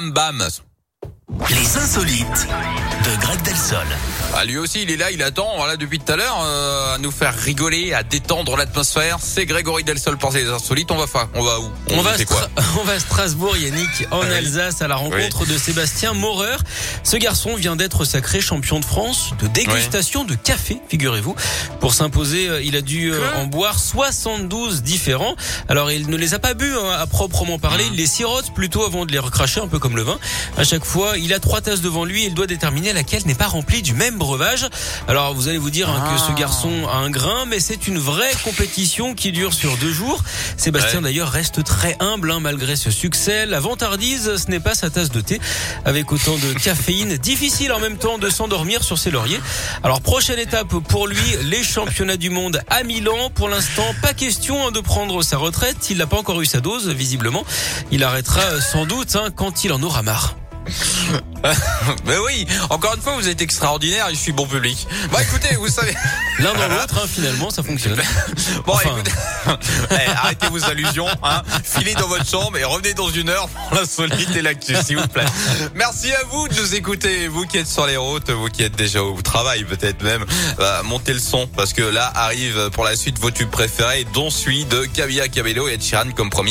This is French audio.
bam. Les insolites de Ah, lui aussi, il est là, il attend, voilà, depuis tout à l'heure, euh, à nous faire rigoler, à détendre l'atmosphère. C'est Grégory Delsol pour les insolites. On va faire, on va où? On, va, quoi? on va à Strasbourg, Yannick, en. Alsace, à la rencontre de Sébastien Maurer. Ce garçon vient d'être sacré champion de France de dégustation de café, figurez-vous. Pour s'imposer, euh, il a dû euh, en boire 72 différents. Alors, il ne les a pas bu hein, à proprement parler. Il les sirote plutôt avant de les recracher, un peu comme le vin. À chaque fois, il a trois tasses devant lui et il doit déterminer laquelle n'est pas remplie du même breuvage. Alors, vous allez vous dire hein, que ce Ah. garçon a un grain, mais c'est une vraie compétition qui dure sur deux jours. Sébastien Ouais. d'ailleurs reste très humble hein, malgré ce succès. La vantardise, ce n'est pas sa tasse de thé. Avec autant de caféine, difficile en même temps de s'endormir sur ses lauriers. Alors prochaine étape pour lui, les championnats du monde à Milan. Pour l'instant, pas question hein, de prendre sa retraite. Il n'a pas encore eu sa dose, visiblement. Il arrêtera sans doute hein, quand il en aura marre. Mais oui, encore une fois, vous êtes extraordinaire et je suis bon public. Bon, écoutez, vous savez. L'un dans l'autre, hein, finalement, ça fonctionne. Bon, Enfin. écoutez, Eh, arrêtez vos allusions, hein. Filez dans votre chambre et revenez dans une heure pour l'insolite et l'actu, s'il vous plaît. Merci à vous de nous écouter, vous qui êtes sur les routes, vous qui êtes déjà au travail, peut-être même. Bah, montez le son parce que là arrive pour la suite vos tubes préférés, dont celui de Camilla Cabello et Ed Sheeran comme promis.